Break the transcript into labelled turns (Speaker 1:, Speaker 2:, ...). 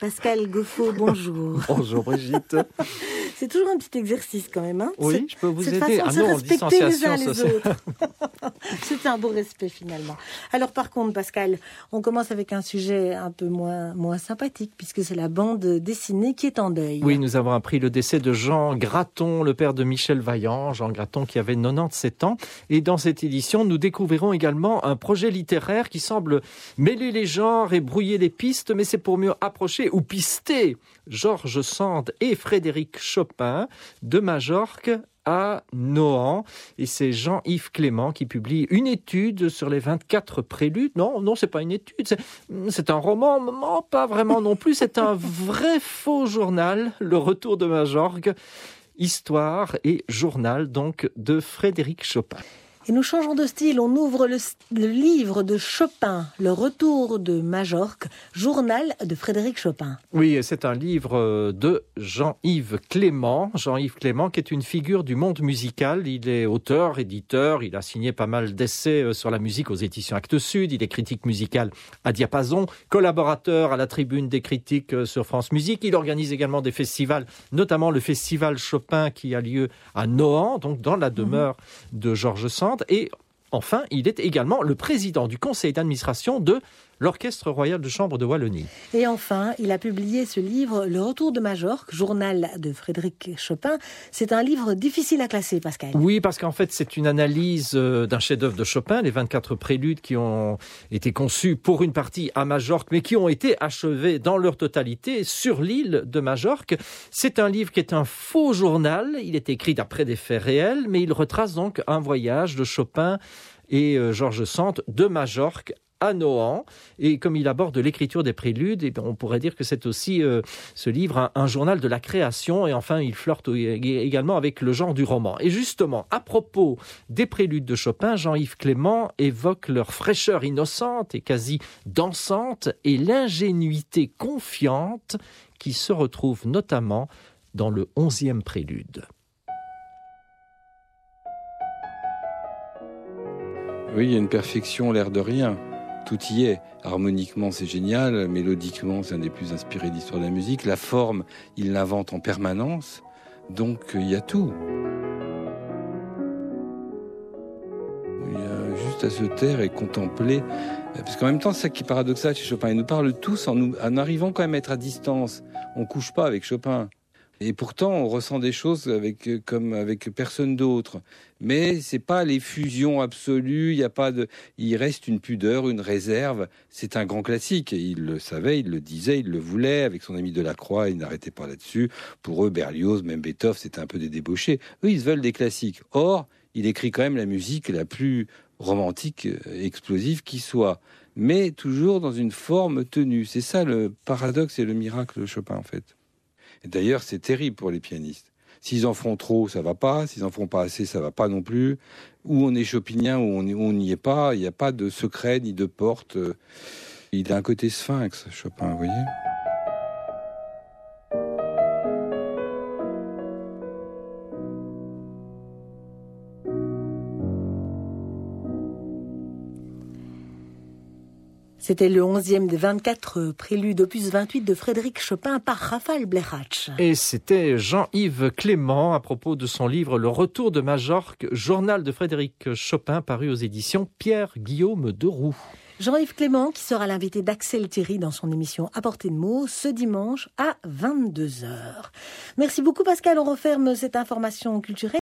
Speaker 1: Pascal Goffo, bonjour.
Speaker 2: bonjour Brigitte.
Speaker 1: C'est toujours un petit exercice quand même. Hein
Speaker 2: oui, je peux vous
Speaker 1: cette
Speaker 2: aider.
Speaker 1: Façon
Speaker 2: ah
Speaker 1: de se respecter les uns les autres. C'est un beau respect finalement. Alors par contre, Pascal, on commence avec un sujet un peu moins, moins sympathique puisque c'est la bande dessinée qui est en deuil.
Speaker 2: Oui, nous avons appris le décès de Jean Graton, le père de Michel Vaillant. Jean Graton qui avait 97 ans. Et dans cette édition, nous découvrirons également un projet littéraire qui semble mêler les genres et brouiller les pistes, mais c'est pour mieux approcher ou pister Georges Sand et Frédéric Chopin de Majorque à Nohant. Et c'est Jean-Yves Clément qui publie une étude sur les 24 préludes. Non, non, c'est pas une étude, c'est un roman. Non, pas vraiment non plus. C'est un vrai faux journal, Le Retour de Majorque. Histoire et journal donc de Frédéric Chopin.
Speaker 1: Et nous changeons de style, on ouvre le, livre de Chopin, Le Retour de Majorque, journal de Frédéric Chopin.
Speaker 2: Oui, c'est un livre euh, de Jean-Yves Clément. Jean-Yves Clément qui est une figure du monde musical. Il est auteur, éditeur, il a signé pas mal d'essais euh, sur la musique aux éditions Actes Sud, il est critique musical à Diapason, collaborateur à la tribune des critiques euh, sur France Musique. Il organise également des festivals, notamment le festival Chopin qui a lieu à Nohant, donc dans la demeure de Georges Sand et enfin, il est également le président du conseil d'administration de l'Orchestre royal de chambre de Wallonie.
Speaker 1: Et enfin, il a publié ce livre, Le Retour de Majorque, journal de Frédéric Chopin. C'est un livre difficile à classer, Pascal.
Speaker 2: Oui, parce qu'en fait, c'est une analyse euh, d'un chef-d'œuvre de Chopin, les 24 préludes qui ont été conçus pour une partie à Majorque, mais qui ont été achevés dans leur totalité sur l'île de Majorque. C'est un livre qui est un faux journal. Il est écrit d'après des faits réels, mais il retrace donc un voyage de Chopin et euh, Georges Sand de Majorque à Nohant. Et comme il aborde l'écriture des préludes, eh on pourrait dire que c'est aussi euh, ce livre un, journal de la création. Et enfin, il flirte également avec le genre du roman. Et justement, à propos des préludes de Chopin, Jean-Yves Clément évoque leur fraîcheur innocente et quasi dansante et l'ingénuité confiante qui se retrouve notamment dans le onzième prélude.
Speaker 3: Oui, il y a une perfection, l'air de rien tout y est. Harmoniquement, c'est génial. Mélodiquement, c'est un des plus inspirés d'histoire de la musique. La forme, il l'invente en permanence. Donc, il y a tout. Il y a juste à se taire et contempler. Parce qu'en même temps, c'est ça qui est paradoxal chez Chopin. Il nous parle tous en, nous, en arrivant quand même à être à distance. On couche pas avec Chopin. Et pourtant, on ressent des choses avec, comme avec personne d'autre. Mais c'est pas l'effusion absolue. Il y a pas de, il reste une pudeur, une réserve. C'est un grand classique. Il le savait, il le disait, il le voulait. Avec son ami Delacroix, il n'arrêtait pas là-dessus. Pour eux, Berlioz, même Beethoven, c'était un peu des débauchés. Eux, ils veulent des classiques. Or, il écrit quand même la musique la plus romantique, explosive qui soit. Mais toujours dans une forme tenue. C'est ça le paradoxe et le miracle de Chopin, en fait. D'ailleurs, c'est terrible pour les pianistes. S'ils en font trop, ça va pas. S'ils en font pas assez, ça va pas non plus. Ou on est chopinien, ou on n'y est pas. Il n'y a pas de secret ni de porte. Il a un côté sphinx, Chopin, vous voyez?
Speaker 1: C'était le 11e des 24 préludes opus 28 de Frédéric Chopin par Raphaël Blerach.
Speaker 2: Et c'était Jean-Yves Clément à propos de son livre Le Retour de Majorque, journal de Frédéric Chopin paru aux éditions Pierre-Guillaume de Roux.
Speaker 1: Jean-Yves Clément qui sera l'invité d'Axel Thierry dans son émission À portée de mots ce dimanche à 22h. Merci beaucoup Pascal, on referme cette information culturelle.